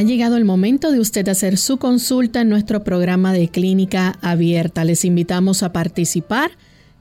Ha llegado el momento de usted hacer su consulta en nuestro programa de clínica abierta. Les invitamos a participar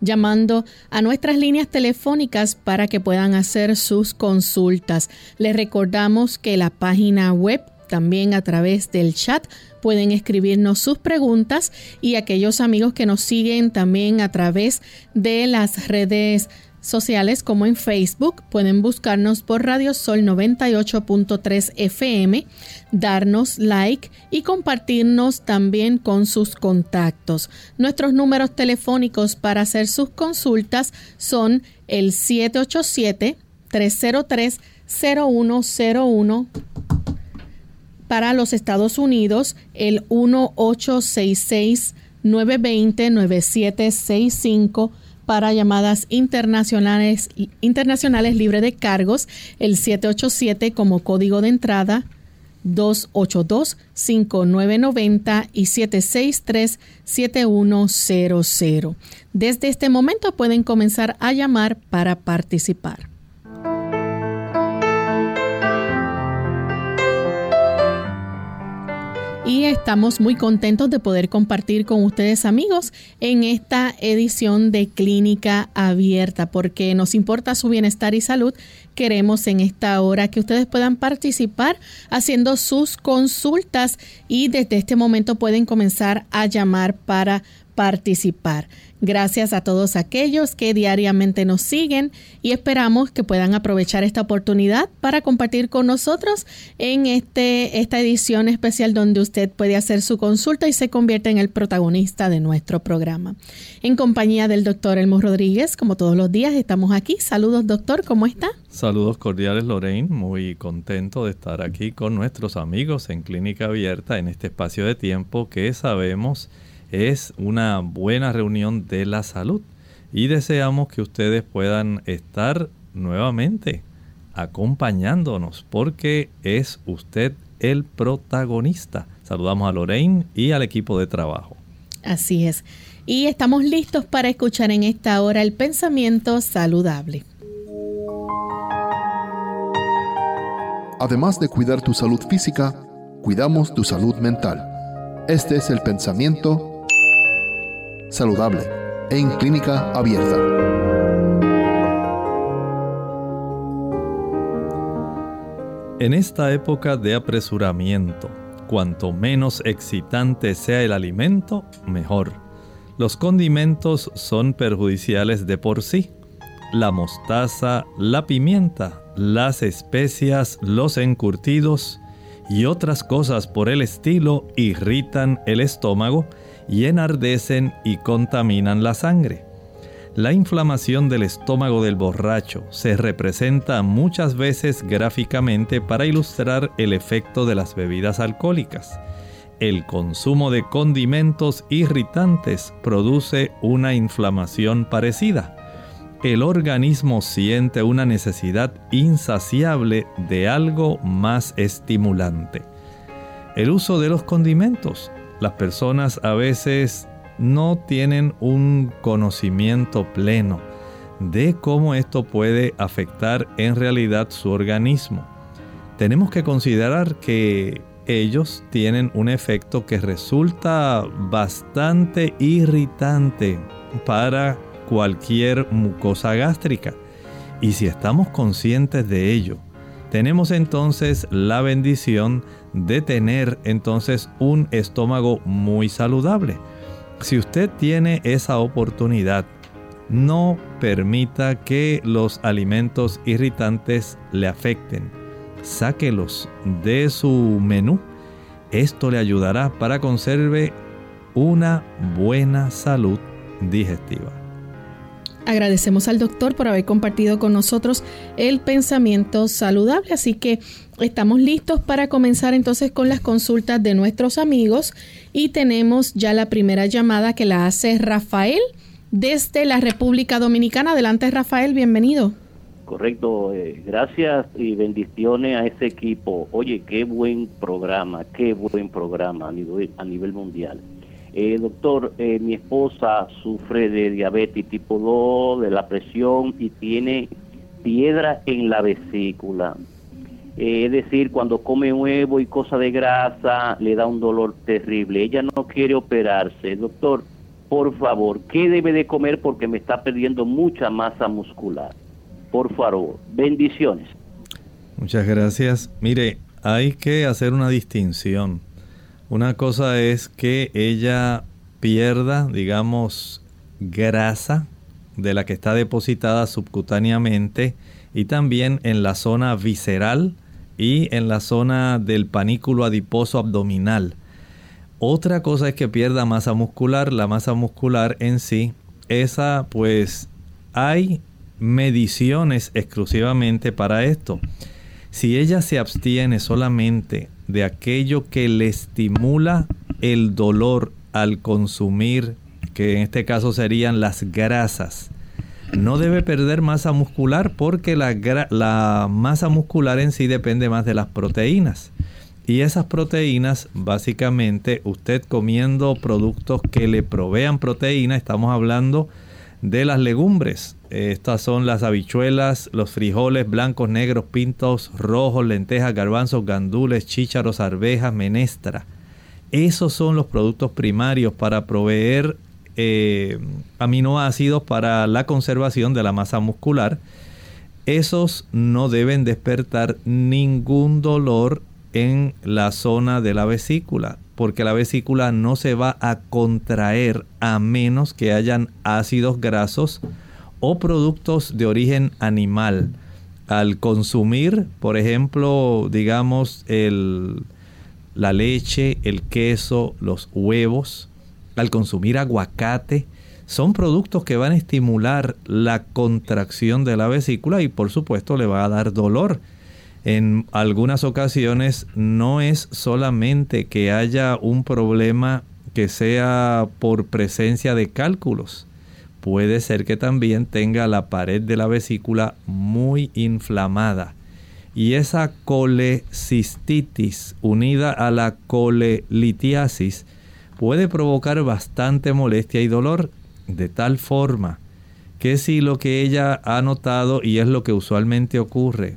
llamando a nuestras líneas telefónicas para que puedan hacer sus consultas. Les recordamos que la página web también a través del chat pueden escribirnos sus preguntas y aquellos amigos que nos siguen también a través de las redes sociales como en Facebook. Pueden buscarnos por Radio Sol 98.3 FM, darnos like y compartirnos también con sus contactos. Nuestros números telefónicos para hacer sus consultas son el 787-303-0101 para los Estados Unidos, el 1866 920 9765 para llamadas internacionales, internacionales libre de cargos, el 787 como código de entrada, 282-5990 y 763-7100. Desde este momento pueden comenzar a llamar para participar. Y estamos muy contentos de poder compartir con ustedes amigos en esta edición de Clínica Abierta porque nos importa su bienestar y salud. Queremos en esta hora que ustedes puedan participar haciendo sus consultas y desde este momento pueden comenzar a llamar para participar. Gracias a todos aquellos que diariamente nos siguen y esperamos que puedan aprovechar esta oportunidad para compartir con nosotros en este, esta edición especial donde usted puede hacer su consulta y se convierte en el protagonista de nuestro programa. En compañía del doctor Elmo Rodríguez, como todos los días, estamos aquí. Saludos, doctor, ¿cómo está? Saludos cordiales, Lorraine. Muy contento de estar aquí con nuestros amigos en Clínica Abierta en este espacio de tiempo que sabemos es una buena reunión de la salud y deseamos que ustedes puedan estar nuevamente acompañándonos porque es usted el protagonista. Saludamos a Lorraine y al equipo de trabajo. Así es. Y estamos listos para escuchar en esta hora el pensamiento saludable. Además de cuidar tu salud física, cuidamos tu salud mental. Este es el pensamiento saludable en clínica abierta. En esta época de apresuramiento, cuanto menos excitante sea el alimento, mejor. Los condimentos son perjudiciales de por sí. La mostaza, la pimienta, las especias, los encurtidos y otras cosas por el estilo irritan el estómago y enardecen y contaminan la sangre. La inflamación del estómago del borracho se representa muchas veces gráficamente para ilustrar el efecto de las bebidas alcohólicas. El consumo de condimentos irritantes produce una inflamación parecida. El organismo siente una necesidad insaciable de algo más estimulante. El uso de los condimentos las personas a veces no tienen un conocimiento pleno de cómo esto puede afectar en realidad su organismo. Tenemos que considerar que ellos tienen un efecto que resulta bastante irritante para cualquier mucosa gástrica. Y si estamos conscientes de ello, tenemos entonces la bendición de tener entonces un estómago muy saludable. Si usted tiene esa oportunidad, no permita que los alimentos irritantes le afecten. Sáquelos de su menú. Esto le ayudará para conserve una buena salud digestiva. Agradecemos al doctor por haber compartido con nosotros el pensamiento saludable, así que estamos listos para comenzar entonces con las consultas de nuestros amigos y tenemos ya la primera llamada que la hace Rafael desde la República Dominicana. Adelante Rafael, bienvenido. Correcto, eh, gracias y bendiciones a ese equipo. Oye, qué buen programa, qué buen programa a nivel, a nivel mundial. Eh, doctor, eh, mi esposa sufre de diabetes tipo 2, de la presión y tiene piedra en la vesícula. Eh, es decir, cuando come huevo y cosa de grasa, le da un dolor terrible. Ella no quiere operarse. Doctor, por favor, ¿qué debe de comer? Porque me está perdiendo mucha masa muscular. Por favor, bendiciones. Muchas gracias. Mire, hay que hacer una distinción una cosa es que ella pierda, digamos, grasa de la que está depositada subcutáneamente y también en la zona visceral y en la zona del panículo adiposo abdominal. Otra cosa es que pierda masa muscular, la masa muscular en sí, esa pues hay mediciones exclusivamente para esto. Si ella se abstiene solamente de aquello que le estimula el dolor al consumir, que en este caso serían las grasas, no debe perder masa muscular porque la, masa muscular en sí depende más de las proteínas. Y esas proteínas, básicamente, usted comiendo productos que le provean proteína, estamos hablando las legumbres. Estas son las habichuelas, los frijoles blancos, negros, pintos, rojos, lentejas, garbanzos, gandules, chícharos, arvejas, menestra. Esos son los productos primarios para proveer eh, aminoácidos para la conservación de la masa muscular. Esos no deben despertar ningún dolor en la zona de la vesícula porque la vesícula no se va a contraer a menos que hayan ácidos grasos o productos de origen animal. Al consumir, por ejemplo, digamos, el, la leche, el queso, los huevos, al consumir aguacate, son productos que van a estimular la contracción de la vesícula y por supuesto le va a dar dolor en algunas ocasiones no es solamente que haya un problema que sea por presencia de cálculos. Puede ser que también tenga la pared de la vesícula muy inflamada. Y esa colecistitis unida a la colelitiasis puede provocar bastante molestia y dolor de tal forma que si lo que ella ha notado y es lo que usualmente ocurre,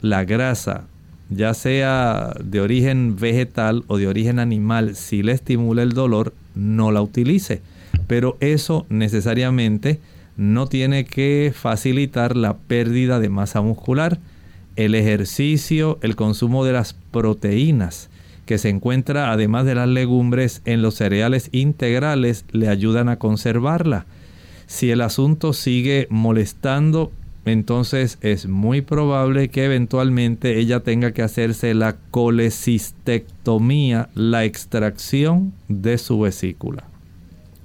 la grasa, ya sea de origen vegetal o de origen animal, si le estimula el dolor, no la utilice. Pero eso necesariamente no tiene que facilitar la pérdida de masa muscular. El ejercicio, el consumo de las proteínas que se encuentra además de las legumbres en los cereales integrales le ayudan a conservarla. Si el asunto sigue molestando, entonces es muy probable que eventualmente ella tenga que hacerse la colecistectomía, la extracción de su vesícula.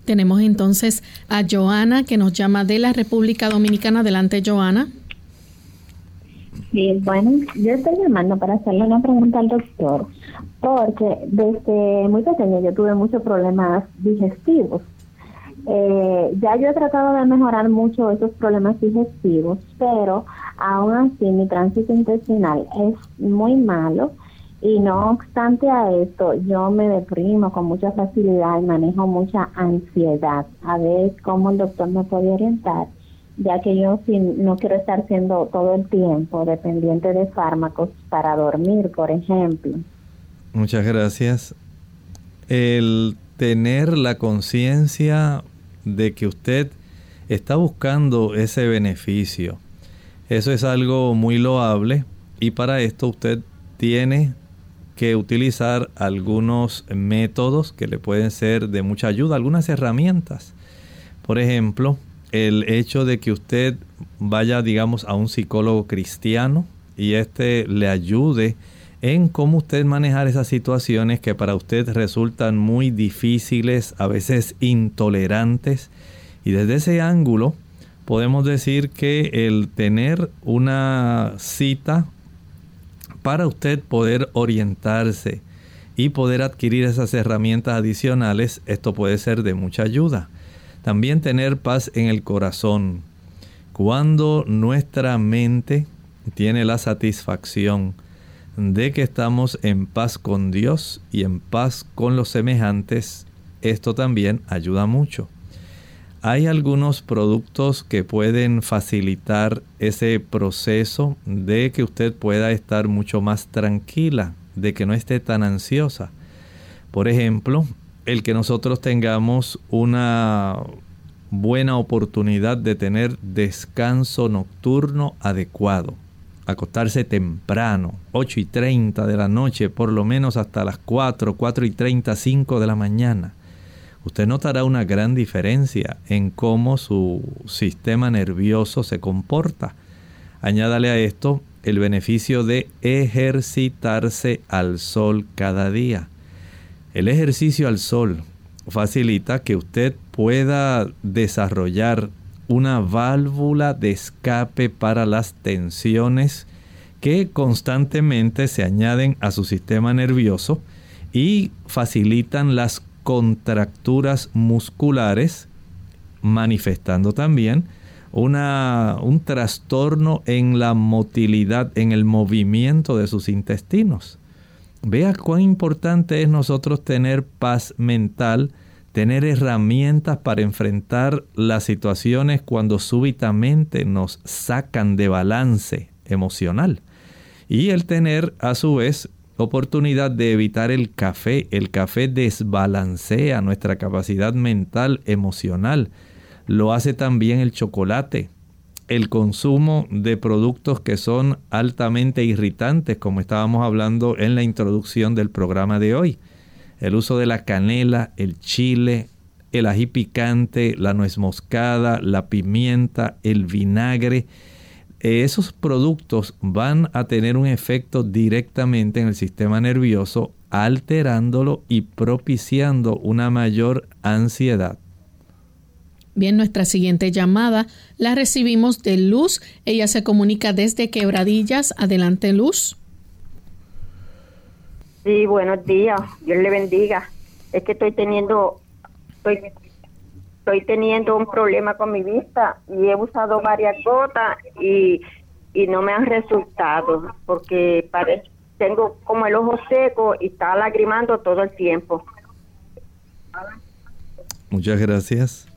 Tenemos entonces a Joana que nos llama de la República Dominicana. Adelante, Joana. Sí, bueno, yo estoy llamando para hacerle una pregunta al doctor, porque desde muy pequeño yo tuve muchos problemas digestivos eh, ya yo he tratado de mejorar mucho esos problemas digestivos, pero aún así mi tránsito intestinal es muy malo y no obstante a esto yo me deprimo con mucha facilidad y manejo mucha ansiedad. A ver cómo el doctor me puede orientar, ya que yo no quiero estar siendo todo el tiempo dependiente de fármacos para dormir, por ejemplo. Muchas gracias. El tener la conciencia de que usted está buscando ese beneficio. Eso es algo muy loable y para esto usted tiene que utilizar algunos métodos que le pueden ser de mucha ayuda, algunas herramientas. Por ejemplo, el hecho de que usted vaya, digamos, a un psicólogo cristiano y este le ayude en cómo usted manejar esas situaciones que para usted resultan muy difíciles, a veces intolerantes. Y desde ese ángulo podemos decir que el tener una cita para usted poder orientarse y poder adquirir esas herramientas adicionales, esto puede ser de mucha ayuda. También tener paz en el corazón. Cuando nuestra mente tiene la satisfacción de que estamos en paz con Dios y en paz con los semejantes, esto también ayuda mucho. Hay algunos productos que pueden facilitar ese proceso de que usted pueda estar mucho más tranquila, de que no esté tan ansiosa. Por ejemplo, el que nosotros tengamos una buena oportunidad de tener descanso nocturno adecuado. Acostarse temprano, 8 y 30 de la noche, por lo menos hasta las 4, 4 y 30, 5 de la mañana usted notará una gran diferencia en cómo su sistema nervioso se comporta. Añádale a esto el beneficio de ejercitarse al sol cada día. El ejercicio al sol facilita que usted pueda desarrollar una válvula de escape para las tensiones que constantemente se añaden a su sistema nervioso y facilitan las contracturas musculares, manifestando también una, un trastorno en la motilidad, en el movimiento de sus intestinos. Vea cuán importante es nosotros tener paz mental, tener herramientas para enfrentar las situaciones cuando súbitamente nos sacan de balance emocional. Y el tener a su vez oportunidad de evitar el café. El café desbalancea nuestra capacidad mental, emocional. Lo hace también el chocolate. El consumo de productos que son altamente irritantes, como estábamos hablando en la introducción del programa de hoy. El uso de la canela, el chile, el ají picante, la nuez moscada, la pimienta, el vinagre esos productos van a tener un efecto directamente en el sistema nervioso, alterándolo y propiciando una mayor ansiedad. Bien, nuestra siguiente llamada la recibimos de Luz. Ella se comunica desde Quebradillas. Adelante, Luz. Sí, buenos días. Dios le bendiga. Es que estoy teniendo, estoy estoy teniendo un problema con mi vista y he usado varias gotas y, no me han resultado porque parece, tengo como el ojo seco y está lagrimando todo el tiempo. Muchas gracias.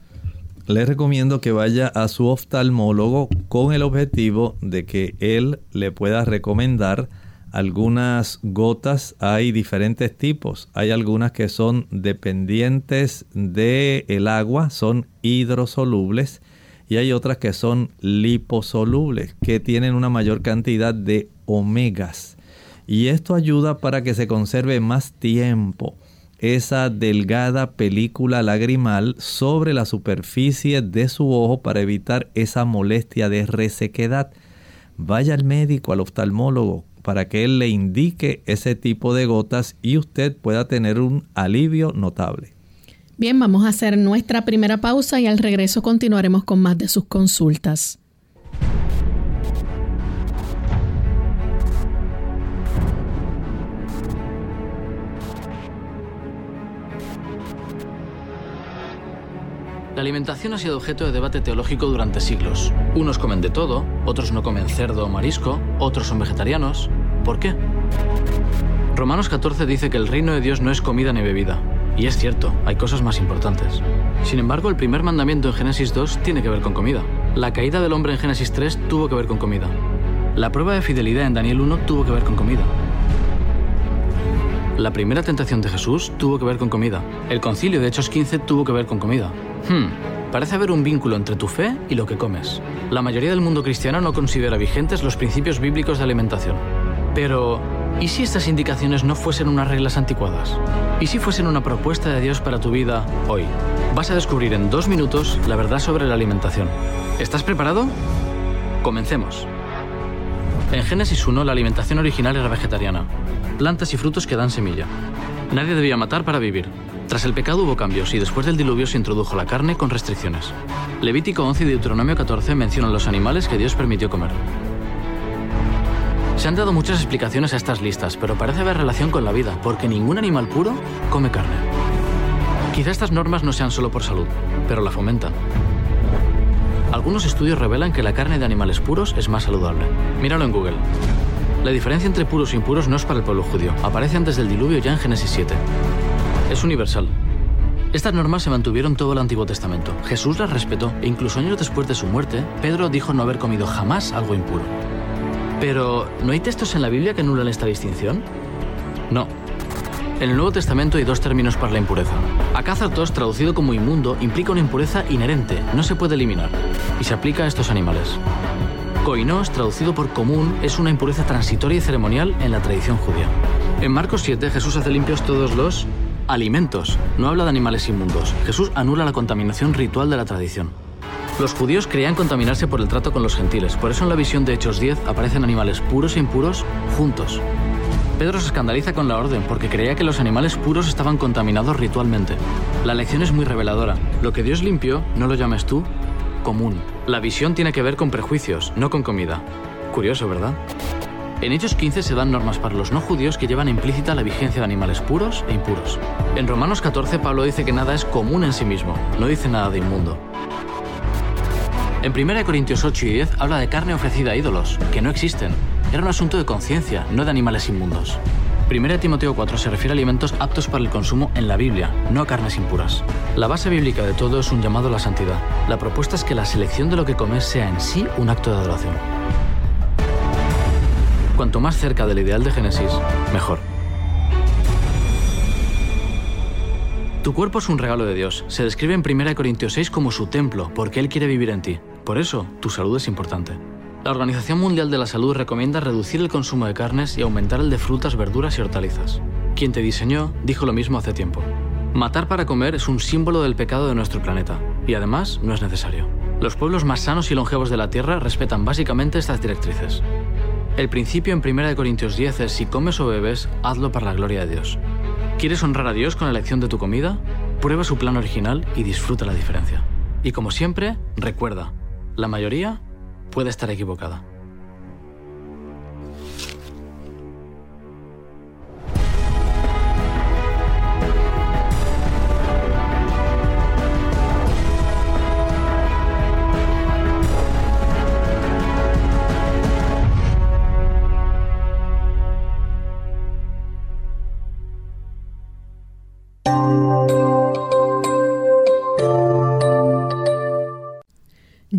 Le recomiendo que vaya a su oftalmólogo con el objetivo de que él le pueda recomendar algunas gotas hay diferentes tipos. Hay algunas que son dependientes del el agua, son hidrosolubles, y hay otras que son liposolubles, que tienen una mayor cantidad de omegas. Y esto ayuda para que se conserve más tiempo esa delgada película lagrimal sobre la superficie de su ojo para evitar esa molestia de resequedad. Vaya al médico, al oftalmólogo, para que él le indique ese tipo de gotas y usted pueda tener un alivio notable. Bien, vamos a hacer nuestra primera pausa y al regreso continuaremos con más de sus consultas. La alimentación ha sido objeto de debate teológico durante siglos. Unos comen de todo, otros no comen cerdo o marisco, otros son vegetarianos. ¿Por qué? Romanos 14 dice que el reino de Dios no es comida ni bebida. Y es cierto, hay cosas más importantes. Sin embargo, el primer mandamiento en Génesis 2 tiene que ver con comida. La caída del hombre en Génesis 3 tuvo que ver con comida. La prueba de fidelidad en Daniel 1 tuvo que ver con comida. La primera tentación de Jesús tuvo que ver con comida. El concilio de Hechos 15 tuvo que ver con comida. Hmm, parece haber un vínculo entre tu fe y lo que comes. La mayoría del mundo cristiano no considera vigentes los principios bíblicos de alimentación. Pero, ¿y si estas indicaciones no fuesen unas reglas anticuadas? ¿Y si fuesen una propuesta de Dios para tu vida hoy? Vas a descubrir en dos minutos la verdad sobre la alimentación. ¿Estás preparado? Comencemos. En Génesis 1 la alimentación original era vegetariana plantas y frutos que dan semilla. Nadie debía matar para vivir. Tras el pecado hubo cambios y después del diluvio se introdujo la carne con restricciones. Levítico 11 y Deuteronomio 14 mencionan los animales que Dios permitió comer. Se han dado muchas explicaciones a estas listas, pero parece haber relación con la vida, porque ningún animal puro come carne. Quizá estas normas no sean solo por salud, pero la fomentan. Algunos estudios revelan que la carne de animales puros es más saludable. Míralo en Google. La diferencia entre puros e impuros no es para el pueblo judío, aparece antes del diluvio ya en Génesis 7. Es universal. Estas normas se mantuvieron todo el Antiguo Testamento. Jesús las respetó e incluso años después de su muerte, Pedro dijo no haber comido jamás algo impuro. Pero, ¿no hay textos en la Biblia que anulan esta distinción? No. En el Nuevo Testamento hay dos términos para la impureza. Acazatos, traducido como inmundo, implica una impureza inherente, no se puede eliminar, y se aplica a estos animales. Koinos, traducido por común, es una impureza transitoria y ceremonial en la tradición judía. En Marcos 7, Jesús hace limpios todos los alimentos. No habla de animales inmundos. Jesús anula la contaminación ritual de la tradición. Los judíos creían contaminarse por el trato con los gentiles, por eso en la visión de Hechos 10 aparecen animales puros e impuros juntos. Pedro se escandaliza con la orden porque creía que los animales puros estaban contaminados ritualmente. La lección es muy reveladora. Lo que Dios limpió, no lo llames tú común. La visión tiene que ver con prejuicios, no con comida. Curioso, ¿verdad? En Hechos 15 se dan normas para los no judíos que llevan implícita la vigencia de animales puros e impuros. En Romanos 14 Pablo dice que nada es común en sí mismo, no dice nada de inmundo. En 1 Corintios 8 y 10 habla de carne ofrecida a ídolos, que no existen. Era un asunto de conciencia, no de animales inmundos. 1 Timoteo 4 se refiere a alimentos aptos para el consumo en la Biblia, no a carnes impuras. La base bíblica de todo es un llamado a la santidad. La propuesta es que la selección de lo que comes sea en sí un acto de adoración. Cuanto más cerca del ideal de Génesis, mejor. Tu cuerpo es un regalo de Dios. Se describe en 1 Corintios 6 como su templo, porque Él quiere vivir en ti. Por eso, tu salud es importante. La Organización Mundial de la Salud recomienda reducir el consumo de carnes y aumentar el de frutas, verduras y hortalizas. Quien te diseñó dijo lo mismo hace tiempo. Matar para comer es un símbolo del pecado de nuestro planeta, y además no es necesario. Los pueblos más sanos y longevos de la Tierra respetan básicamente estas directrices. El principio en 1 Corintios 10 es si comes o bebes, hazlo para la gloria de Dios. ¿Quieres honrar a Dios con la elección de tu comida? Prueba su plan original y disfruta la diferencia. Y como siempre, recuerda, la mayoría puede estar equivocada.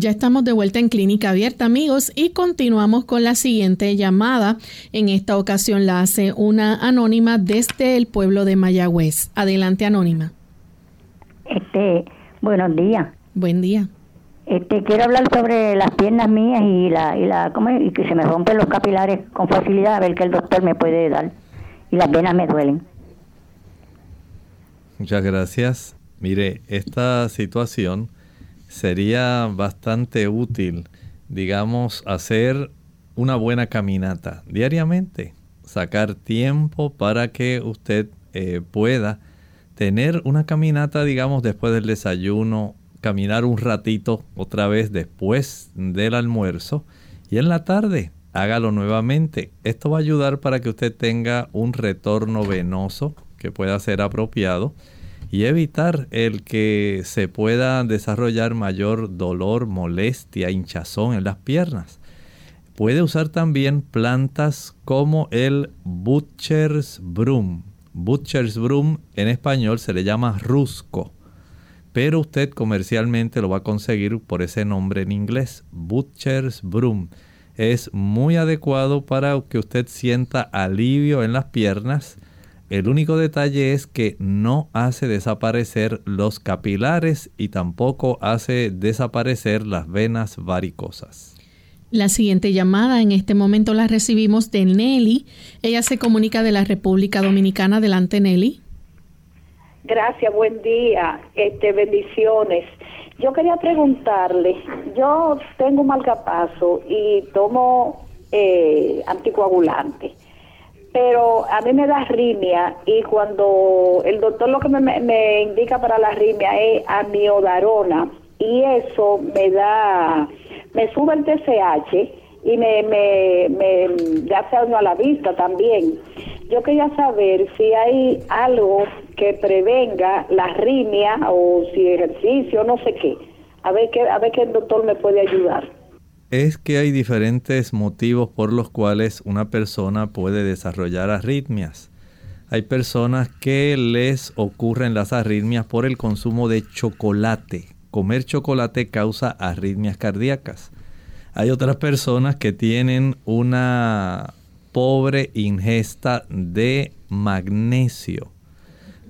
Ya estamos de vuelta en Clínica Abierta, amigos, y continuamos con la siguiente llamada. En esta ocasión la hace una anónima desde el pueblo de Mayagüez. Adelante, anónima. Este, buenos días. Buen día. Este, quiero hablar sobre las piernas mías y la y la ¿cómo es? y que se me rompen los capilares con facilidad, a ver qué el doctor me puede dar. Y las venas me duelen. Muchas gracias. Mire, esta situación sería bastante útil, digamos, hacer una buena caminata diariamente, sacar tiempo para que usted eh, pueda tener una caminata, digamos, después del desayuno, caminar un ratito otra vez después del almuerzo y en la tarde hágalo nuevamente. Esto va a ayudar para que usted tenga un retorno venoso que pueda ser apropiado y evitar el que se pueda desarrollar mayor dolor, molestia, hinchazón en las piernas. Puede usar también plantas como el Butcher's Broom. Butcher's Broom en español se le llama rusco, pero usted comercialmente lo va a conseguir por ese nombre en inglés, Butcher's Broom. Es muy adecuado para que usted sienta alivio en las piernas, el único detalle es que no hace desaparecer los capilares y tampoco hace desaparecer las venas varicosas. La siguiente llamada en este momento la recibimos de Nelly. Ella se comunica de la República Dominicana. Adelante, Nelly. Gracias, buen día. Este, bendiciones. Yo quería preguntarle, yo tengo un marcapaso y tomo eh, anticoagulante pero a mí me da arritmia y cuando el doctor lo que me, indica para la arritmia es amiodarona y eso me da, me sube el TSH y me, me, me hace daño a la vista también. Yo quería saber si hay algo que prevenga la arritmia o si ejercicio, no sé qué. A ver qué, a ver qué el doctor me puede ayudar es que hay diferentes motivos por los cuales una persona puede desarrollar arritmias. Hay personas que les ocurren las arritmias por el consumo de chocolate. Comer chocolate causa arritmias cardíacas. Hay otras personas que tienen una pobre ingesta de magnesio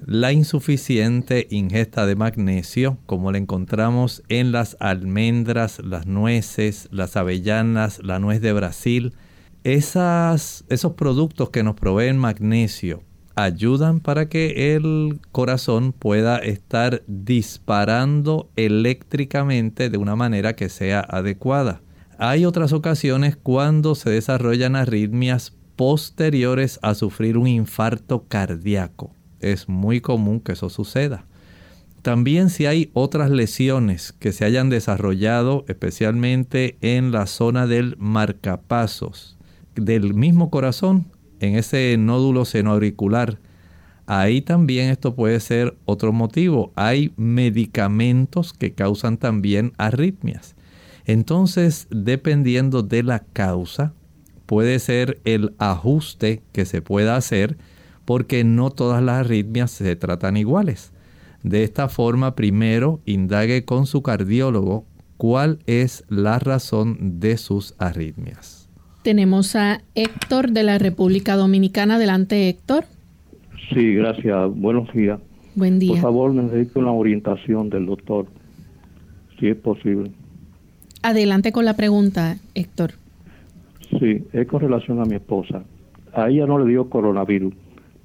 la insuficiente ingesta de magnesio, como la encontramos en las almendras, las nueces, las avellanas, la nuez de Brasil, esos productos que nos proveen magnesio ayudan para que el corazón pueda estar disparando eléctricamente de una manera que sea adecuada. Hay otras ocasiones cuando se desarrollan arritmias posteriores a sufrir un infarto cardíaco es muy común que eso suceda. También si hay otras lesiones que se hayan desarrollado, especialmente en la zona del marcapasos del mismo corazón, en ese nódulo senoauricular, ahí también esto puede ser otro motivo. Hay medicamentos que causan también arritmias. Entonces, dependiendo de la causa, puede ser el ajuste que se pueda hacer porque no todas las arritmias se tratan iguales. De esta forma, primero indague con su cardiólogo cuál es la razón de sus arritmias. Tenemos a Héctor de la República Dominicana. Adelante, Héctor. Sí, gracias. Buenos días. Buen día. Por favor, necesito una orientación del doctor, si es posible. Adelante con la pregunta, Héctor. Sí, es con relación a mi esposa. A ella no le dio coronavirus,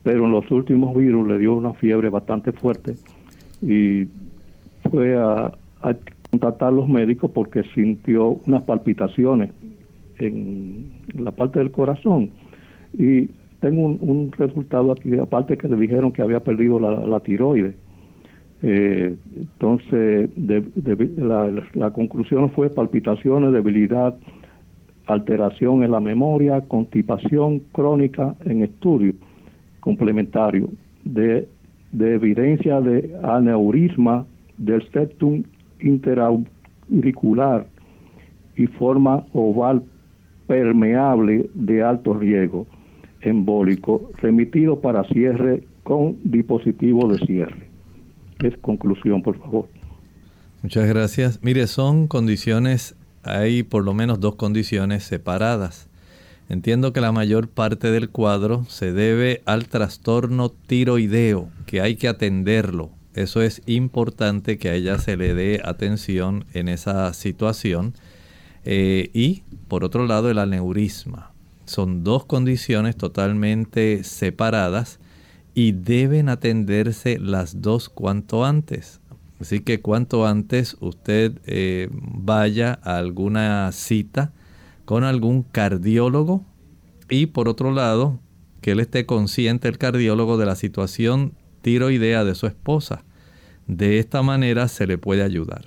pero en los últimos virus le dio una fiebre bastante fuerte y fue a, contactar a los médicos porque sintió unas palpitaciones en la parte del corazón. Y tengo un, resultado aquí aparte que le dijeron que había perdido la, tiroides. Eh, entonces la, la conclusión fue palpitaciones debilidad alteración en la memoria constipación crónica en estudio complementario de, evidencia de aneurisma del septum interauricular y forma oval permeable de alto riesgo embólico remitido para cierre con dispositivo de cierre. Es conclusión, por favor. Muchas gracias. Mire, son condiciones, hay por lo menos dos condiciones separadas. Entiendo que la mayor parte del cuadro se debe al trastorno tiroideo, que hay que atenderlo. Eso es importante que a ella se le dé atención en esa situación. Eh, y por otro lado el aneurisma. Son dos condiciones totalmente separadas y deben atenderse las dos cuanto antes. Así que cuanto antes usted eh, vaya a alguna cita con algún cardiólogo y por otro lado que él esté consciente el cardiólogo de la situación tiroidea de su esposa. De esta manera se le puede ayudar.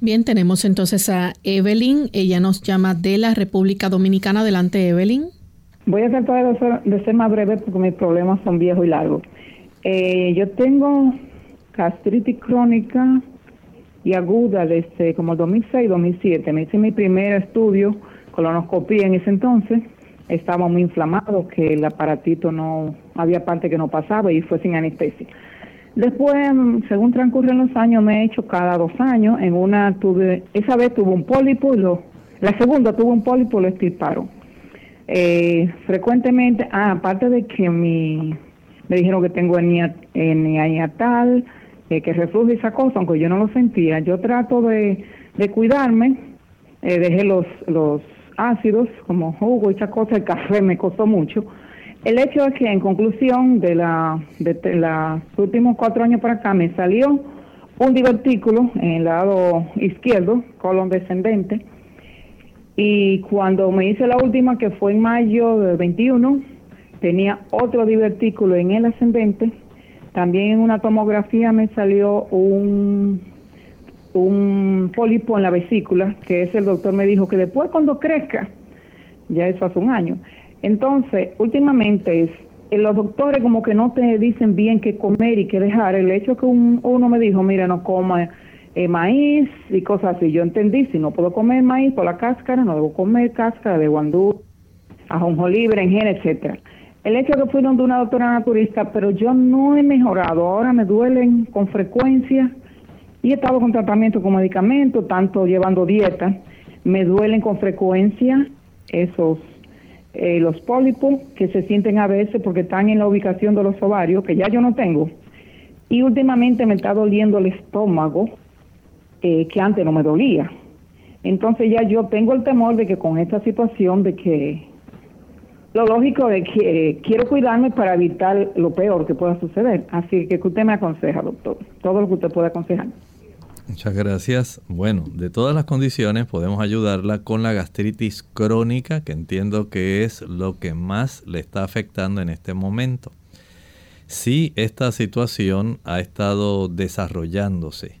Bien, tenemos entonces a Evelyn. Ella nos llama de la República Dominicana. Adelante, Evelyn. Voy a tratar de ser, más breve porque mis problemas son viejos y largos. Eh, yo tengo gastritis crónica y aguda desde como el 2006-2007. Me hice mi primer estudio, colonoscopía en ese entonces. Estaba muy inflamado, que el aparatito no, había parte que no pasaba y fue sin anestesia. Después, según transcurren los años, me he hecho cada dos años. En una tuve, esa vez tuve un pólipo y lo, la segunda tuve un pólipo y lo estirparon. Eh, frecuentemente, ah, aparte de que mi, me dijeron que tengo hernia, tal que reflujo esa cosa, aunque yo no lo sentía. Yo trato de, cuidarme, eh, dejé los, los ácidos como jugo y esa cosa, el café me costó mucho. El hecho es que en conclusión de, la, de, los últimos cuatro años para acá me salió un divertículo en el lado izquierdo, colon descendente, y cuando me hice la última, que fue en mayo del 21, tenía otro divertículo en el ascendente. También en una tomografía me salió un, un pólipo en la vesícula, que ese el doctor me dijo que después cuando crezca, ya eso hace un año. Entonces, últimamente es, eh, los doctores como que no te dicen bien qué comer y qué dejar. El hecho que uno me dijo, mira, no coma eh, maíz y cosas así. Yo entendí, si no puedo comer maíz por la cáscara, no debo comer cáscara de guandú, ajonjolí, berenjena, etcétera. El hecho de que fui donde una doctora naturista, pero yo no he mejorado. Ahora me duelen con frecuencia y he estado con tratamiento con medicamentos, tanto llevando dieta. Me duelen con frecuencia esos eh, los pólipos que se sienten a veces porque están en la ubicación de los ovarios, que ya yo no tengo. Y últimamente me está doliendo el estómago, eh, que antes no me dolía. Entonces ya yo tengo el temor de que con esta situación de que lo lógico es que quiero cuidarme para evitar lo peor que pueda suceder. Así que, ¿qué usted me aconseja, doctor? Todo lo que usted pueda aconsejar. Muchas gracias. Bueno, de todas las condiciones podemos ayudarla con la gastritis crónica, que entiendo que es lo que más le está afectando en este momento. Si esta situación ha estado desarrollándose,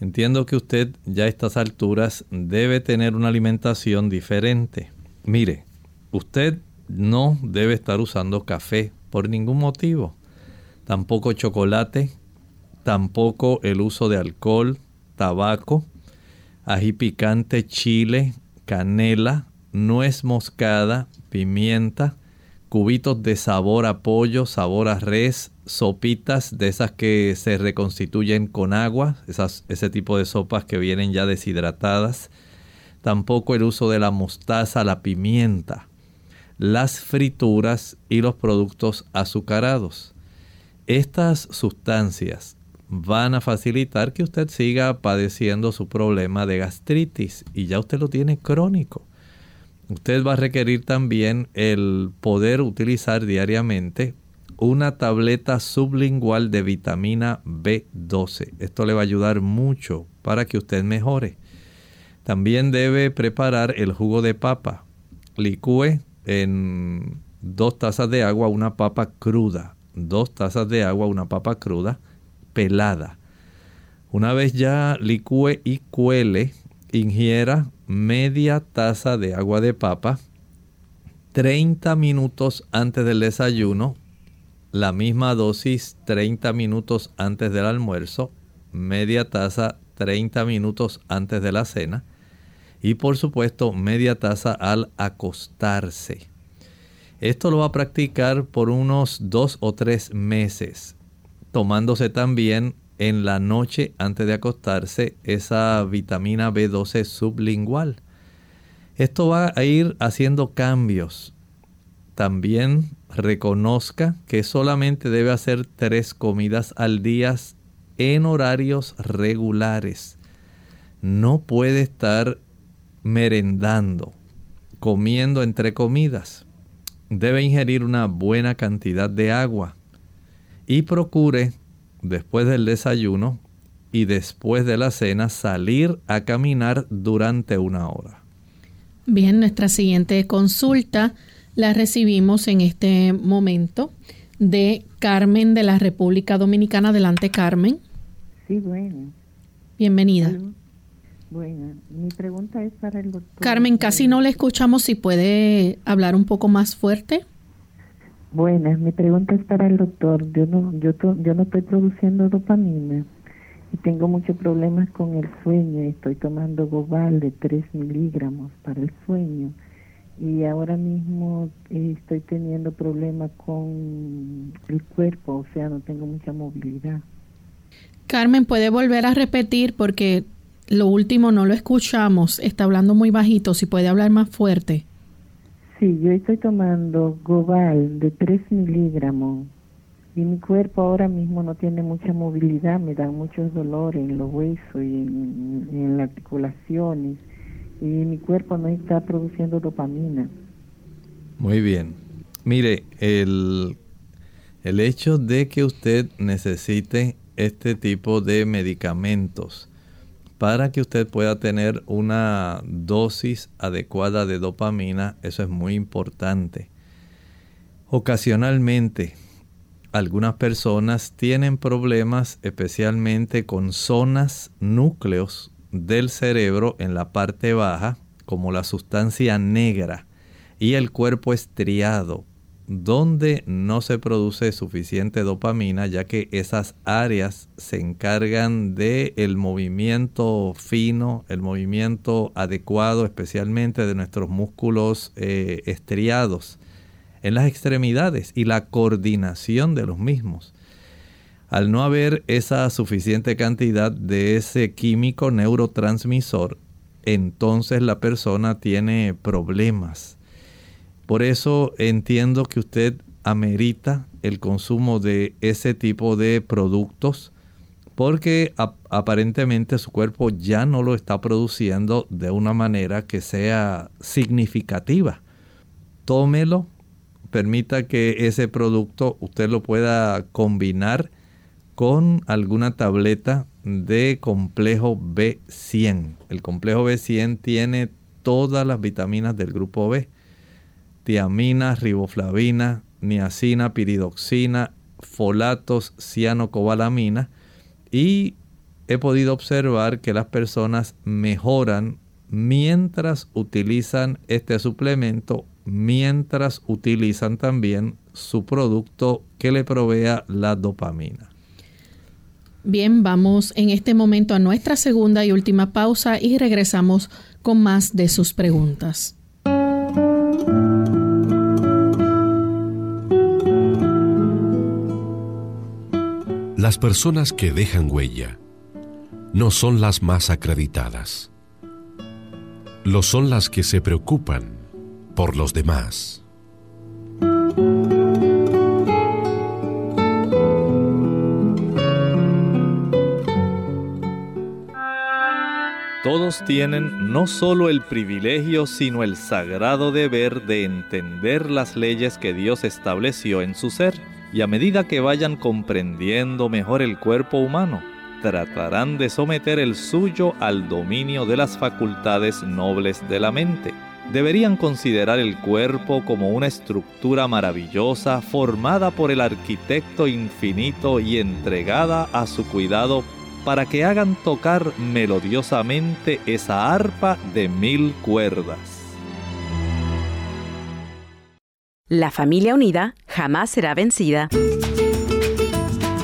entiendo que usted ya a estas alturas debe tener una alimentación diferente. Mire, usted no debe estar usando café por ningún motivo, tampoco chocolate, tampoco el uso de alcohol, tabaco, ají picante, chile, canela, nuez moscada, pimienta, cubitos de sabor a pollo, sabor a res, sopitas de esas que se reconstituyen con agua, ese tipo de sopas que vienen ya deshidratadas. Tampoco el uso de la mostaza, la pimienta, las frituras y los productos azucarados. Estas sustancias van a facilitar que usted siga padeciendo su problema de gastritis y ya usted lo tiene crónico. Usted va a requerir también el poder utilizar diariamente una tableta sublingual de vitamina B12. Esto le va a ayudar mucho para que usted mejore. También debe preparar el jugo de papa. Licúe en dos tazas de agua una papa cruda. Dos tazas de agua una papa cruda pelada. Una vez ya licúe y cuele, ingiera media taza de agua de papa 30 minutos antes del desayuno, la misma dosis 30 minutos antes del almuerzo, media taza 30 minutos antes de la cena y por supuesto media taza al acostarse. Esto lo va a practicar por unos dos o tres meses tomándose también en la noche antes de acostarse esa vitamina B12 sublingual. Esto va a ir haciendo cambios. También reconozca que solamente debe hacer tres comidas al día en horarios regulares. No puede estar merendando, comiendo entre comidas. Debe ingerir una buena cantidad de agua y procure después del desayuno y después de la cena salir a caminar durante una hora. Bien, nuestra siguiente consulta la recibimos en este momento de Carmen de la República Dominicana. Adelante, Carmen. Sí, bueno. Bienvenida. Bueno, mi pregunta es para el doctor. Carmen, casi no le escuchamos. Si puede hablar un poco más fuerte. Buenas, mi pregunta es para el doctor. Yo no, yo, yo no estoy produciendo dopamina y tengo muchos problemas con el sueño. Estoy tomando Gobal de 3 miligramos para el sueño y ahora mismo eh, estoy teniendo problemas con el cuerpo, o sea, no tengo mucha movilidad. Carmen, ¿puede volver a repetir porque lo último no lo escuchamos? Está hablando muy bajito, si puede hablar más fuerte. Sí, yo estoy tomando Gobal de 3 miligramos y mi cuerpo ahora mismo no tiene mucha movilidad, me dan muchos dolores en los huesos y en, las articulaciones y mi cuerpo no está produciendo dopamina. Muy bien. Mire, el, el hecho de que usted necesite este tipo de medicamentos para que usted pueda tener una dosis adecuada de dopamina, eso es muy importante. Ocasionalmente, algunas personas tienen problemas especialmente con zonas, núcleos del cerebro en la parte baja, como la sustancia negra y el cuerpo estriado, donde no se produce suficiente dopamina, ya que esas áreas se encargan del el movimiento fino, el movimiento adecuado, especialmente de nuestros músculos eh, estriados en las extremidades y la coordinación de los mismos. Al no haber esa suficiente cantidad de ese químico neurotransmisor, entonces la persona tiene problemas por eso entiendo que usted amerita el consumo de ese tipo de productos porque aparentemente su cuerpo ya no lo está produciendo de una manera que sea significativa. Tómelo, permita que ese producto usted lo pueda combinar con alguna tableta de complejo B100. El complejo B100 tiene todas las vitaminas del grupo B tiamina, riboflavina, niacina, piridoxina, folatos, cianocobalamina y he podido observar que las personas mejoran mientras utilizan este suplemento, mientras utilizan también su producto que le provea la dopamina. Bien, vamos en este momento a nuestra segunda y última pausa y regresamos con más de sus preguntas. Las personas que dejan huella no son las más acreditadas. Lo son las que se preocupan por los demás. Todos tienen no solo el privilegio, sino el sagrado deber de entender las leyes que Dios estableció en su ser y a medida que vayan comprendiendo mejor el cuerpo humano, tratarán de someter el suyo al dominio de las facultades nobles de la mente. Deberían considerar el cuerpo como una estructura maravillosa formada por el arquitecto infinito y entregada a su cuidado para que hagan tocar melodiosamente esa arpa de mil cuerdas. La familia unida jamás será vencida.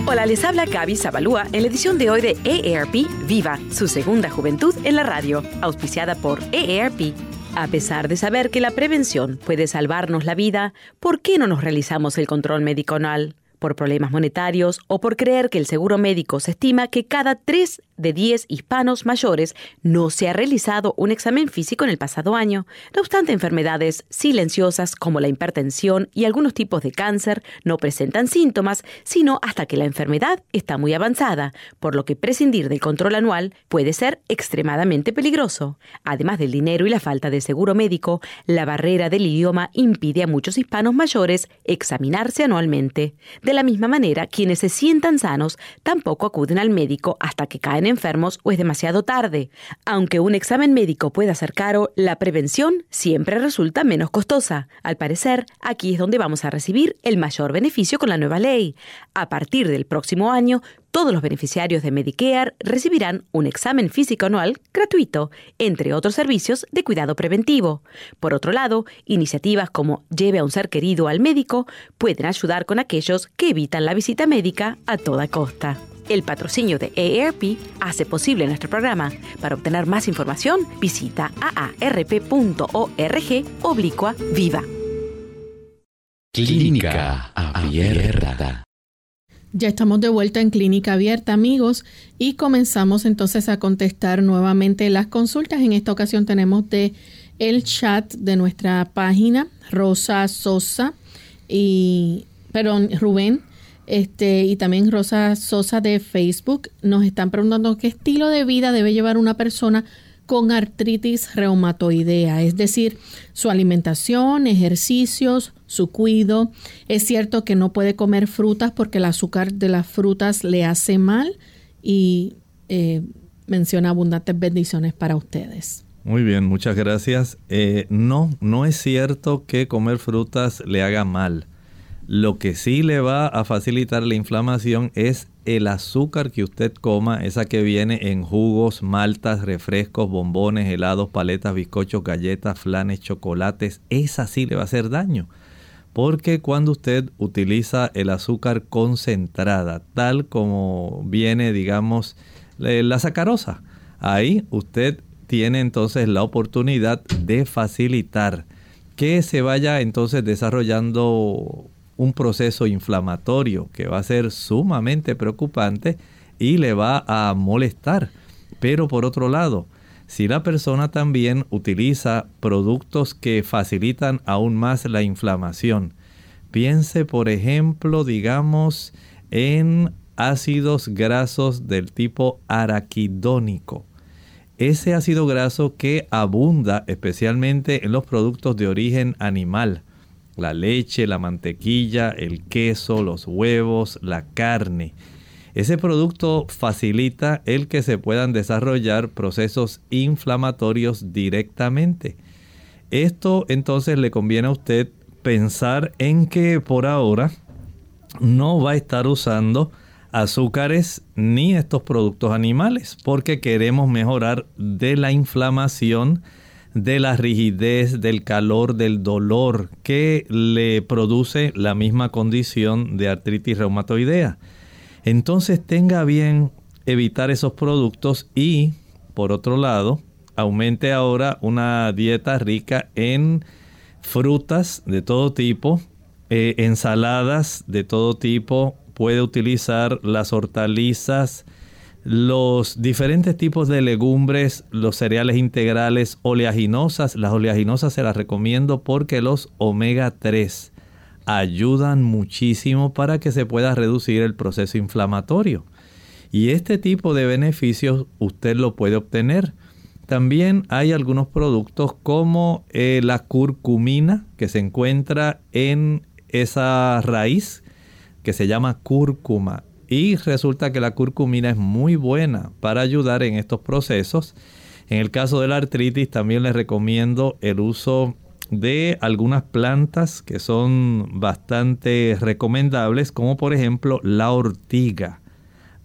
Hola, les habla Gaby Zabalúa en la edición de hoy de EARP Viva, su segunda juventud en la radio, auspiciada por EARP. A pesar de saber que la prevención puede salvarnos la vida, ¿por qué no nos realizamos el control médico anual? por problemas monetarios o por creer que el seguro médico se estima que cada 3 de 10 hispanos mayores no se ha realizado un examen físico en el pasado año. No obstante, enfermedades silenciosas como la hipertensión y algunos tipos de cáncer no presentan síntomas, sino hasta que la enfermedad está muy avanzada, por lo que prescindir del control anual puede ser extremadamente peligroso. Además del dinero y la falta de seguro médico, la barrera del idioma impide a muchos hispanos mayores examinarse anualmente. De la misma manera, quienes se sientan sanos tampoco acuden al médico hasta que caen enfermos o es demasiado tarde. Aunque un examen médico pueda ser caro, la prevención siempre resulta menos costosa. Al parecer, aquí es donde vamos a recibir el mayor beneficio con la nueva ley. A partir del próximo año, todos los beneficiarios de Medicare recibirán un examen físico anual gratuito, entre otros servicios de cuidado preventivo. Por otro lado, iniciativas como Lleve a un ser querido al médico pueden ayudar con aquellos que evitan la visita médica a toda costa. El patrocinio de AARP hace posible nuestro programa. Para obtener más información, visita aarp.org oblicua viva. Clínica Abierta. Ya estamos de vuelta en Clínica Abierta, amigos, y comenzamos entonces a contestar nuevamente las consultas. En esta ocasión tenemos de el chat de nuestra página, Rosa Sosa y, perdón, Rubén, este, y también Rosa Sosa de Facebook, nos están preguntando qué estilo de vida debe llevar una persona con artritis reumatoidea, es decir, su alimentación, ejercicios, su cuido. Es cierto que no puede comer frutas porque el azúcar de las frutas le hace mal y eh, menciona abundantes bendiciones para ustedes. Muy bien, muchas gracias. Eh, no, no es cierto que comer frutas le haga mal. Lo que sí le va a facilitar la inflamación es el azúcar que usted coma, esa que viene en jugos, maltas, refrescos, bombones, helados, paletas, bizcochos, galletas, flanes, chocolates. Esa sí le va a hacer daño. Porque cuando usted utiliza el azúcar concentrada, tal como viene, digamos, la sacarosa, ahí usted tiene entonces la oportunidad de facilitar que se vaya entonces desarrollando un proceso inflamatorio que va a ser sumamente preocupante y le va a molestar. Pero por otro lado, si la persona también utiliza productos que facilitan aún más la inflamación, piense por ejemplo, digamos, en ácidos grasos del tipo araquidónico. Ese ácido graso que abunda especialmente en los productos de origen animal, la leche, la mantequilla, el queso, los huevos, la carne. Ese producto facilita el que se puedan desarrollar procesos inflamatorios directamente. Esto entonces le conviene a usted pensar en que por ahora no va a estar usando azúcares ni estos productos animales porque queremos mejorar de la inflamación, de la rigidez, del calor, del dolor que le produce la misma condición de artritis reumatoidea. Entonces tenga bien evitar esos productos y, por otro lado, aumente ahora una dieta rica en frutas de todo tipo, eh, ensaladas de todo tipo, puede utilizar las hortalizas, los diferentes tipos de legumbres, los cereales integrales, oleaginosas. Las oleaginosas se las recomiendo porque los omega 3 ayudan muchísimo para que se pueda reducir el proceso inflamatorio. Y este tipo de beneficios usted lo puede obtener. También hay algunos productos como eh, la curcumina que se encuentra en esa raíz que se llama cúrcuma y resulta que la curcumina es muy buena para ayudar en estos procesos. En el caso de la artritis también les recomiendo el uso de algunas plantas que son bastante recomendables, como por ejemplo la ortiga.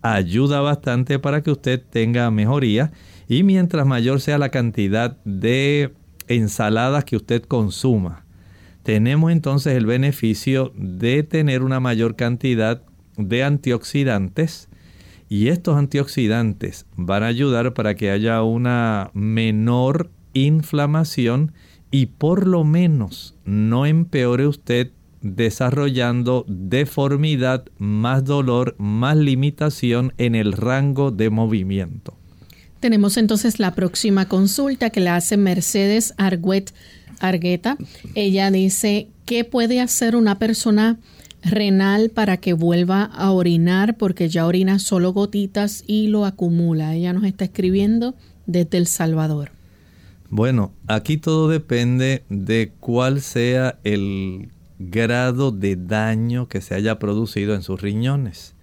Ayuda bastante para que usted tenga mejoría y mientras mayor sea la cantidad de ensaladas que usted consuma, tenemos entonces el beneficio de tener una mayor cantidad de antioxidantes y estos antioxidantes van a ayudar para que haya una menor inflamación y por lo menos no empeore usted desarrollando deformidad, más dolor, más limitación en el rango de movimiento. Tenemos entonces la próxima consulta que la hace Mercedes Arguet Argueta. Ella dice, ¿qué puede hacer una persona renal para que vuelva a orinar porque ya orina solo gotitas y lo acumula. Ella nos está escribiendo desde El Salvador. Bueno, aquí todo depende de cuál sea el grado de daño que se haya producido en sus riñones.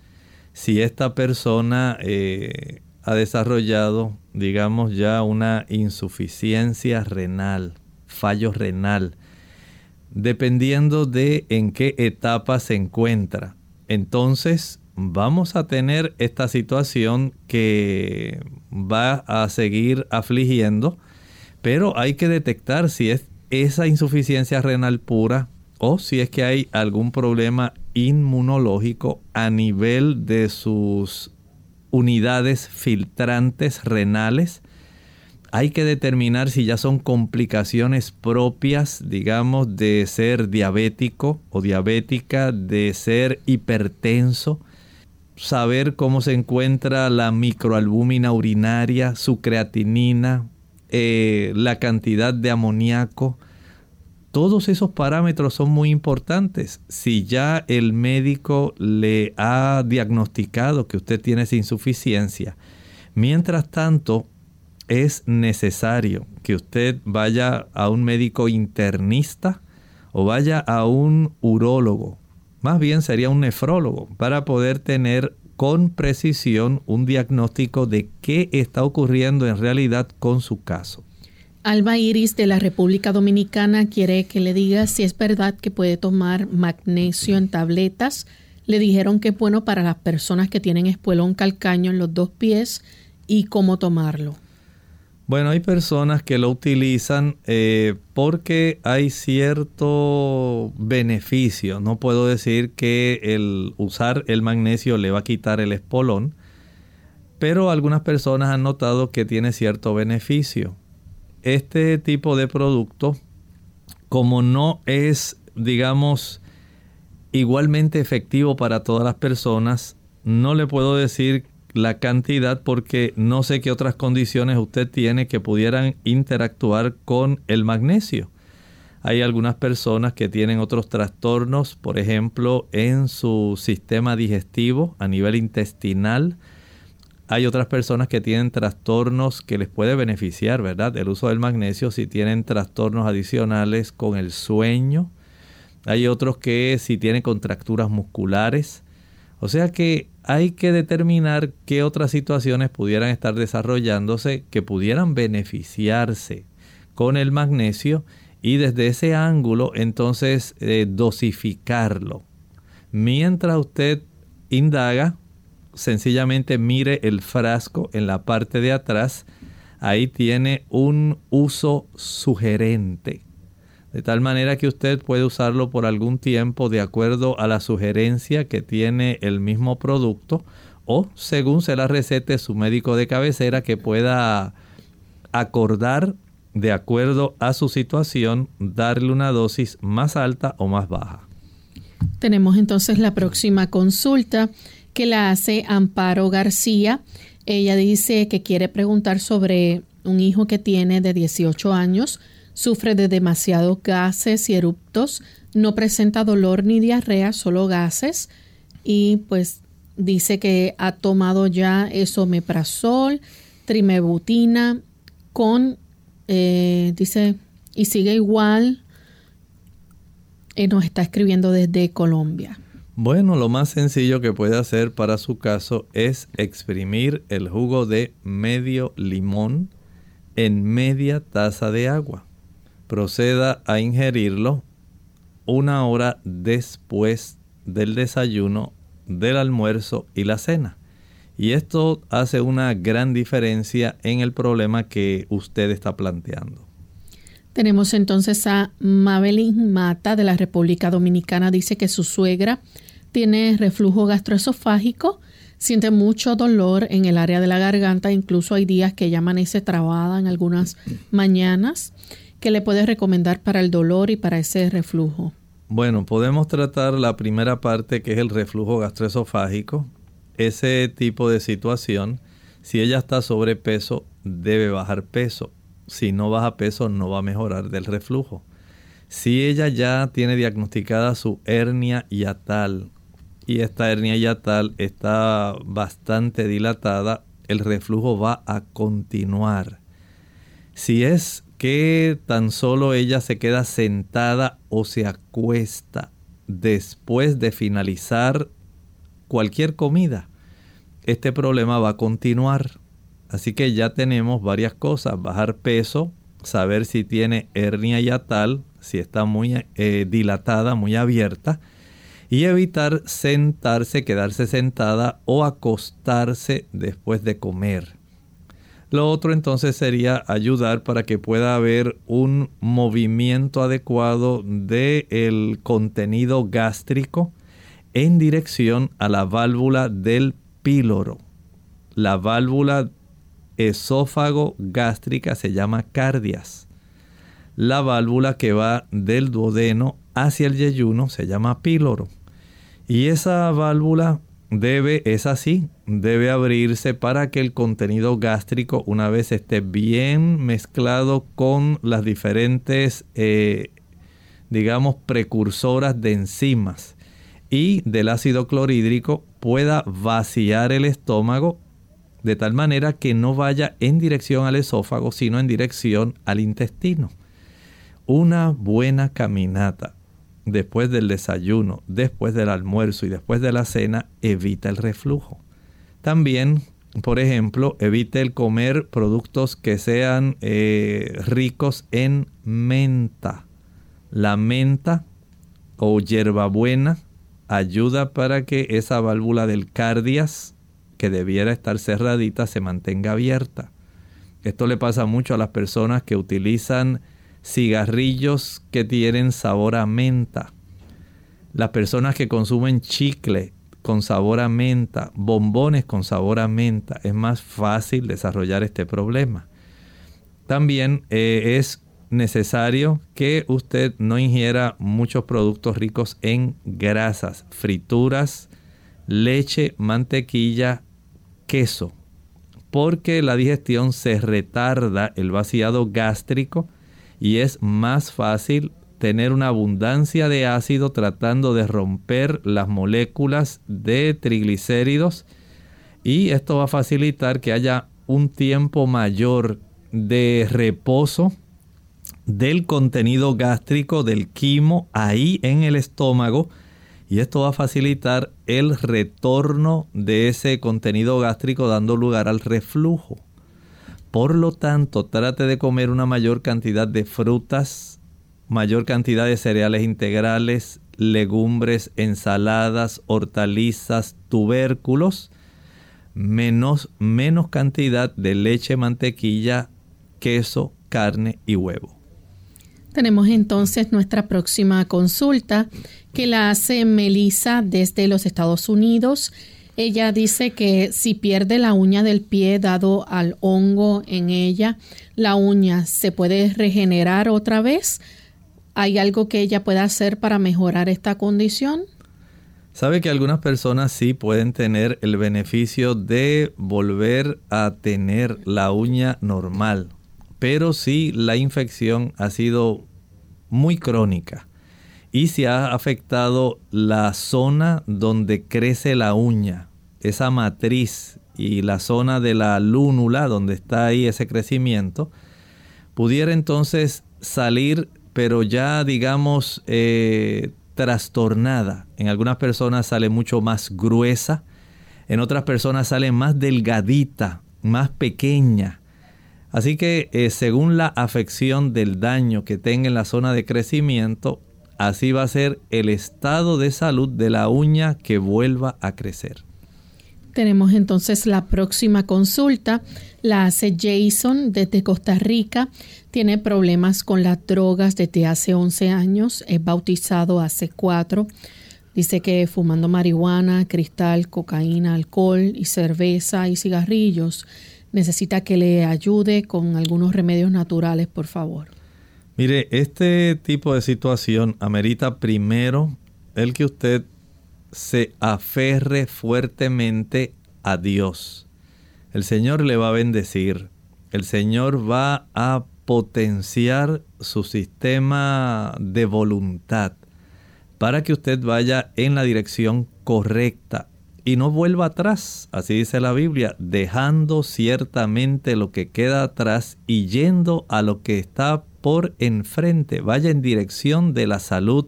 Si esta persona eh, ha desarrollado, digamos, ya una insuficiencia renal, fallo renal, dependiendo de en qué etapa se encuentra. Entonces vamos a tener esta situación que va a seguir afligiendo, pero hay que detectar si es esa insuficiencia renal pura o si es que hay algún problema inmunológico a nivel de sus unidades filtrantes renales hay que determinar si ya son complicaciones propias, digamos, de ser diabético o diabética, de ser hipertenso, saber cómo se encuentra la microalbúmina urinaria, su creatinina, eh, la cantidad de amoníaco. Todos esos parámetros son muy importantes. Si ya el médico le ha diagnosticado que usted tiene esa insuficiencia, mientras tanto, es necesario que usted vaya a un médico internista o vaya a un urólogo. Más bien sería un nefrólogo para poder tener con precisión un diagnóstico de qué está ocurriendo en realidad con su caso. Alba Iris de la República Dominicana quiere que le diga si es verdad que puede tomar magnesio en tabletas. Le dijeron que es bueno para las personas que tienen espuelón calcaño en los dos pies y cómo tomarlo. Bueno, hay personas que lo utilizan eh, porque hay cierto beneficio. No puedo decir que el usar el magnesio le va a quitar el espolón, pero algunas personas han notado que tiene cierto beneficio. Este tipo de producto, como no es, digamos, igualmente efectivo para todas las personas, no le puedo decir la cantidad porque no sé qué otras condiciones usted tiene que pudieran interactuar con el magnesio. Hay algunas personas que tienen otros trastornos, por ejemplo, en su sistema digestivo a nivel intestinal. Hay otras personas que tienen trastornos que les puede beneficiar, ¿verdad? El uso del magnesio si tienen trastornos adicionales con el sueño. Hay otros que si tienen contracturas musculares. O sea que hay que determinar qué otras situaciones pudieran estar desarrollándose que pudieran beneficiarse con el magnesio y desde ese ángulo entonces eh, dosificarlo. Mientras usted indaga, sencillamente mire el frasco en la parte de atrás, ahí tiene un uso sugerente de tal manera que usted puede usarlo por algún tiempo de acuerdo a la sugerencia que tiene el mismo producto o según se la recete su médico de cabecera que pueda acordar de acuerdo a su situación darle una dosis más alta o más baja. Tenemos entonces la próxima consulta que la hace Amparo García. Ella dice que quiere preguntar sobre un hijo que tiene de 18 años Sufre de demasiados gases y eruptos, no presenta dolor ni diarrea, solo gases y pues dice que ha tomado ya esomeprazol, trimebutina con, eh, dice, y sigue igual, y nos está escribiendo desde Colombia. Bueno, lo más sencillo que puede hacer para su caso es exprimir el jugo de medio limón en media taza de agua proceda a ingerirlo una hora después del desayuno, del almuerzo y la cena. Y esto hace una gran diferencia en el problema que usted está planteando. Tenemos entonces a Mabelin Mata de la República Dominicana. Dice que su suegra tiene reflujo gastroesofágico, siente mucho dolor en el área de la garganta, incluso hay días que ella amanece trabada en algunas mañanas. ¿Qué le puedes recomendar para el dolor y para ese reflujo? Bueno, podemos tratar la primera parte que es el reflujo gastroesofágico. Ese tipo de situación, si ella está sobrepeso, debe bajar peso. Si no baja peso, no va a mejorar del reflujo. Si ella ya tiene diagnosticada su hernia yatal y esta hernia yatal está bastante dilatada, el reflujo va a continuar. Si es que tan solo ella se queda sentada o se acuesta después de finalizar cualquier comida, este problema va a continuar. Así que ya tenemos varias cosas, bajar peso, saber si tiene hernia yatal, si está muy eh, dilatada, muy abierta, y evitar sentarse, quedarse sentada o acostarse después de comer. Lo otro entonces sería ayudar para que pueda haber un movimiento adecuado del contenido gástrico en dirección a la válvula del píloro. La válvula esófago gástrica se llama cardias. La válvula que va del duodeno hacia el yeyuno se llama píloro. Y esa válvula debe, es así, debe abrirse para que el contenido gástrico, una vez esté bien mezclado con las diferentes, eh, digamos, precursoras de enzimas y del ácido clorhídrico, pueda vaciar el estómago de tal manera que no vaya en dirección al esófago, sino en dirección al intestino. Una buena caminata después del desayuno, después del almuerzo y después de la cena evita el reflujo. También por ejemplo, evite el comer productos que sean eh, ricos en menta. La menta o hierbabuena ayuda para que esa válvula del cardias, que debiera estar cerradita, se mantenga abierta. Esto le pasa mucho a las personas que utilizan cigarrillos que tienen sabor a menta. Las personas que consumen chicle con sabor a menta, bombones con sabor a menta, es más fácil desarrollar este problema. También eh, es necesario que usted no ingiera muchos productos ricos en grasas, frituras, leche, mantequilla, queso, porque la digestión se retarda el vaciado gástrico y es más fácil tener una abundancia de ácido tratando de romper las moléculas de triglicéridos y esto va a facilitar que haya un tiempo mayor de reposo del contenido gástrico del quimo ahí en el estómago y esto va a facilitar el retorno de ese contenido gástrico dando lugar al reflujo. Por lo tanto, trate de comer una mayor cantidad de frutas, mayor cantidad de cereales integrales, legumbres, ensaladas, hortalizas, tubérculos, menos, menos cantidad de leche, mantequilla, queso, carne y huevo. Tenemos entonces nuestra próxima consulta que la hace Melissa desde los Estados Unidos. Ella dice que si pierde la uña del pie dado al hongo en ella, la uña se puede regenerar otra vez. ¿Hay algo que ella pueda hacer para mejorar esta condición? Sabe que algunas personas sí pueden tener el beneficio de volver a tener la uña normal, pero si la infección ha sido muy crónica y se ha afectado la zona donde crece la uña, esa matriz y la zona de la lúnula donde está ahí ese crecimiento, pudiera entonces salir pero ya digamos eh, trastornada. En algunas personas sale mucho más gruesa, en otras personas sale más delgadita, más pequeña. Así que eh, según la afección del daño que tenga en la zona de crecimiento, así va a ser el estado de salud de la uña que vuelva a crecer. Tenemos entonces la próxima consulta. La hace Jason desde Costa Rica. Tiene problemas con las drogas desde hace 11 años. Es bautizado hace 4. Dice que fumando marihuana, cristal, cocaína, alcohol y cerveza y cigarrillos. Necesita que le ayude con algunos remedios naturales, por favor. Mire, este tipo de situación amerita primero el que usted se aferre fuertemente a Dios. El Señor le va a bendecir. El Señor va a potenciar su sistema de voluntad para que usted vaya en la dirección correcta y no vuelva atrás, así dice la Biblia, dejando ciertamente lo que queda atrás y yendo a lo que está por enfrente. Vaya en dirección de la salud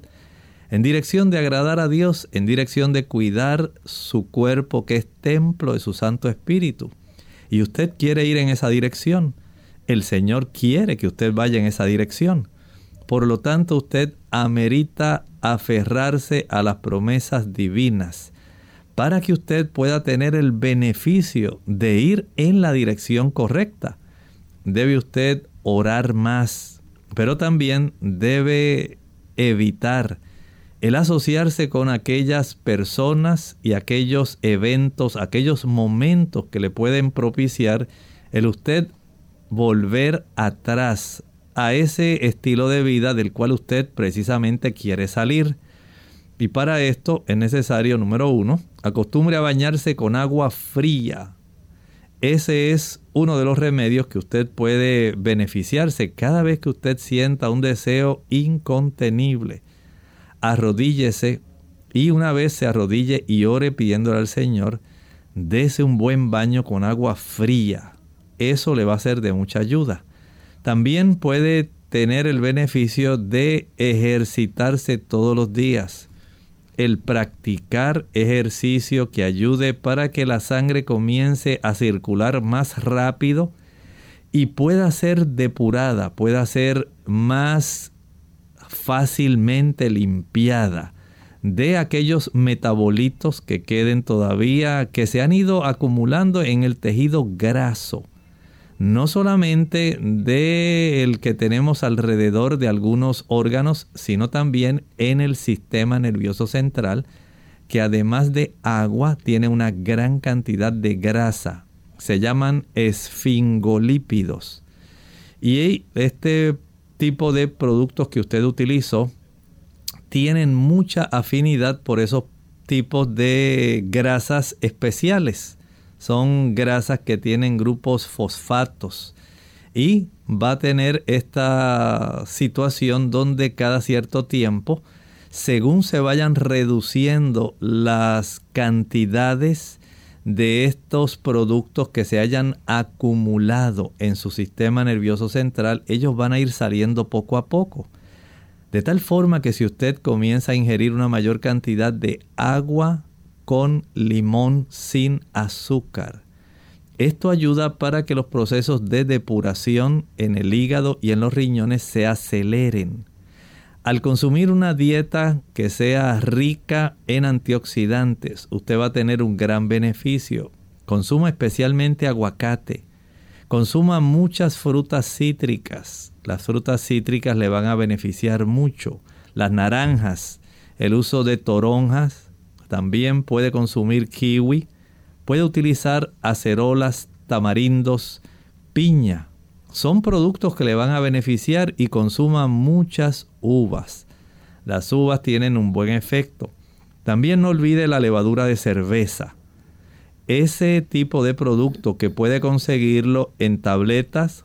en dirección de agradar a Dios, en dirección de cuidar su cuerpo que es templo de su Santo Espíritu. Y usted quiere ir en esa dirección. El Señor quiere que usted vaya en esa dirección. Por lo tanto, usted amerita aferrarse a las promesas divinas para que usted pueda tener el beneficio de ir en la dirección correcta. Debe usted orar más, pero también debe evitar el asociarse con aquellas personas y aquellos eventos, aquellos momentos que le pueden propiciar el usted volver atrás a ese estilo de vida del cual usted precisamente quiere salir. Y para esto es necesario, número uno, acostumbre a bañarse con agua fría. Ese es uno de los remedios que usted puede beneficiarse cada vez que usted sienta un deseo incontenible arrodíllese y una vez se arrodille y ore pidiéndole al Señor, dese un buen baño con agua fría. Eso le va a ser de mucha ayuda. También puede tener el beneficio de ejercitarse todos los días. El practicar ejercicio que ayude para que la sangre comience a circular más rápido y pueda ser depurada, pueda ser más fácilmente limpiada de aquellos metabolitos que queden todavía, que se han ido acumulando en el tejido graso no solamente del que tenemos alrededor de algunos órganos, sino también en el sistema nervioso central, que además de agua tiene una gran cantidad de grasa. Se llaman esfingolípidos. Y este tipo de productos que usted utilizó tienen mucha afinidad por esos tipos de grasas especiales son grasas que tienen grupos fosfatos y va a tener esta situación donde cada cierto tiempo, según se vayan reduciendo las cantidades de estos productos que se hayan acumulado en su sistema nervioso central, ellos van a ir saliendo poco a poco. De tal forma que si usted comienza a ingerir una mayor cantidad de agua, con limón sin azúcar. Esto ayuda para que los procesos de depuración en el hígado y en los riñones se aceleren. Al consumir una dieta que sea rica en antioxidantes, usted va a tener un gran beneficio. Consuma especialmente aguacate. Consuma muchas frutas cítricas. Las frutas cítricas le van a beneficiar mucho. Las naranjas, el uso de toronjas, también puede consumir kiwi, puede utilizar acerolas, tamarindos, piña. Son productos que le van a beneficiar y consuma muchas uvas. Las uvas tienen un buen efecto. También no olvide la levadura de cerveza. Ese tipo de producto que puede conseguirlo en tabletas,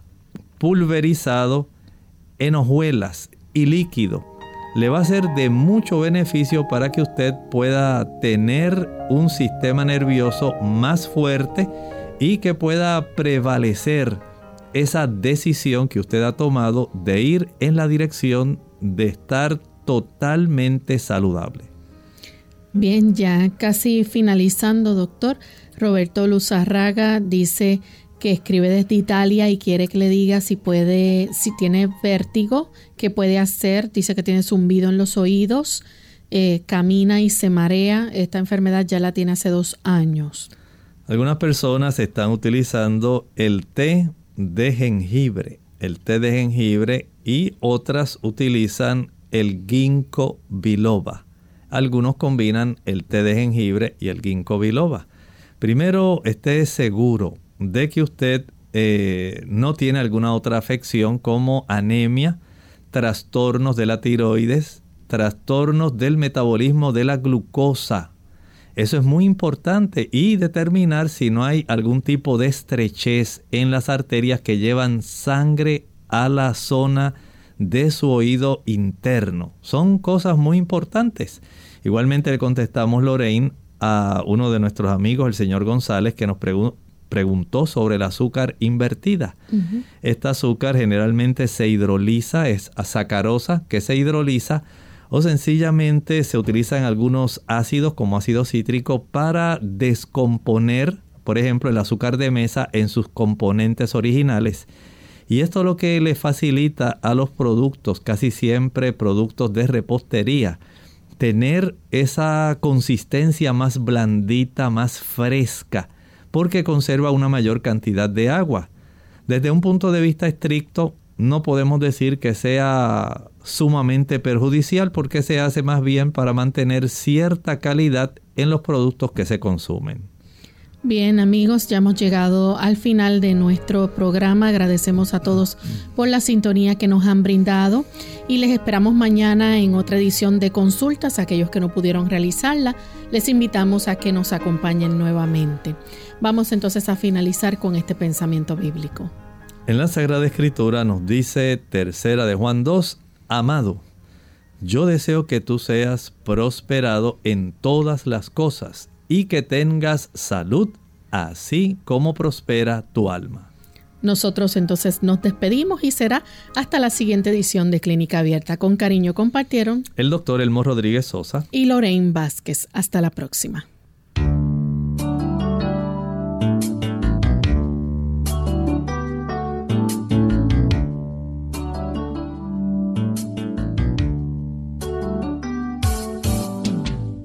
pulverizado, en hojuelas y líquido le va a ser de mucho beneficio para que usted pueda tener un sistema nervioso más fuerte y que pueda prevalecer esa decisión que usted ha tomado de ir en la dirección de estar totalmente saludable. Bien, ya casi finalizando, doctor. Roberto Luzarraga dice que escribe desde Italia y quiere que le diga si puede, si tiene vértigo, qué puede hacer. Dice que tiene zumbido en los oídos, eh, camina y se marea. Esta enfermedad ya la tiene hace dos años. Algunas personas están utilizando el té de jengibre, el té de jengibre y otras utilizan el ginkgo biloba. Algunos combinan el té de jengibre y el ginkgo biloba. Primero, esté seguro de que usted eh, no tiene alguna otra afección como anemia, trastornos de la tiroides, trastornos del metabolismo de la glucosa. Eso es muy importante y determinar si no hay algún tipo de estrechez en las arterias que llevan sangre a la zona de su oído interno. Son cosas muy importantes. Igualmente le contestamos, Lorraine, a uno de nuestros amigos, el señor González, que nos preguntó preguntó sobre el azúcar invertida. Esta azúcar generalmente se hidroliza, es azacarosa que se hidroliza o sencillamente se utilizan algunos ácidos como ácido cítrico para descomponer, por ejemplo, el azúcar de mesa en sus componentes originales. Y esto lo que le facilita a los productos, casi siempre productos de repostería, tener esa consistencia más blandita, más fresca porque conserva una mayor cantidad de agua. Desde un punto de vista estricto, no podemos decir que sea sumamente perjudicial porque se hace más bien para mantener cierta calidad en los productos que se consumen. Bien amigos, ya hemos llegado al final de nuestro programa. Agradecemos a todos por la sintonía que nos han brindado y les esperamos mañana en otra edición de consultas. Aquellos que no pudieron realizarla, les invitamos a que nos acompañen nuevamente. Vamos entonces a finalizar con este pensamiento bíblico. En la Sagrada Escritura nos dice tercera de Juan 2, amado, yo deseo que tú seas prosperado en todas las cosas y que tengas salud, así como prospera tu alma. Nosotros entonces nos despedimos y será hasta la siguiente edición de Clínica Abierta. Con cariño compartieron el doctor Elmo Rodríguez Sosa y Lorraine Vázquez. Hasta la próxima.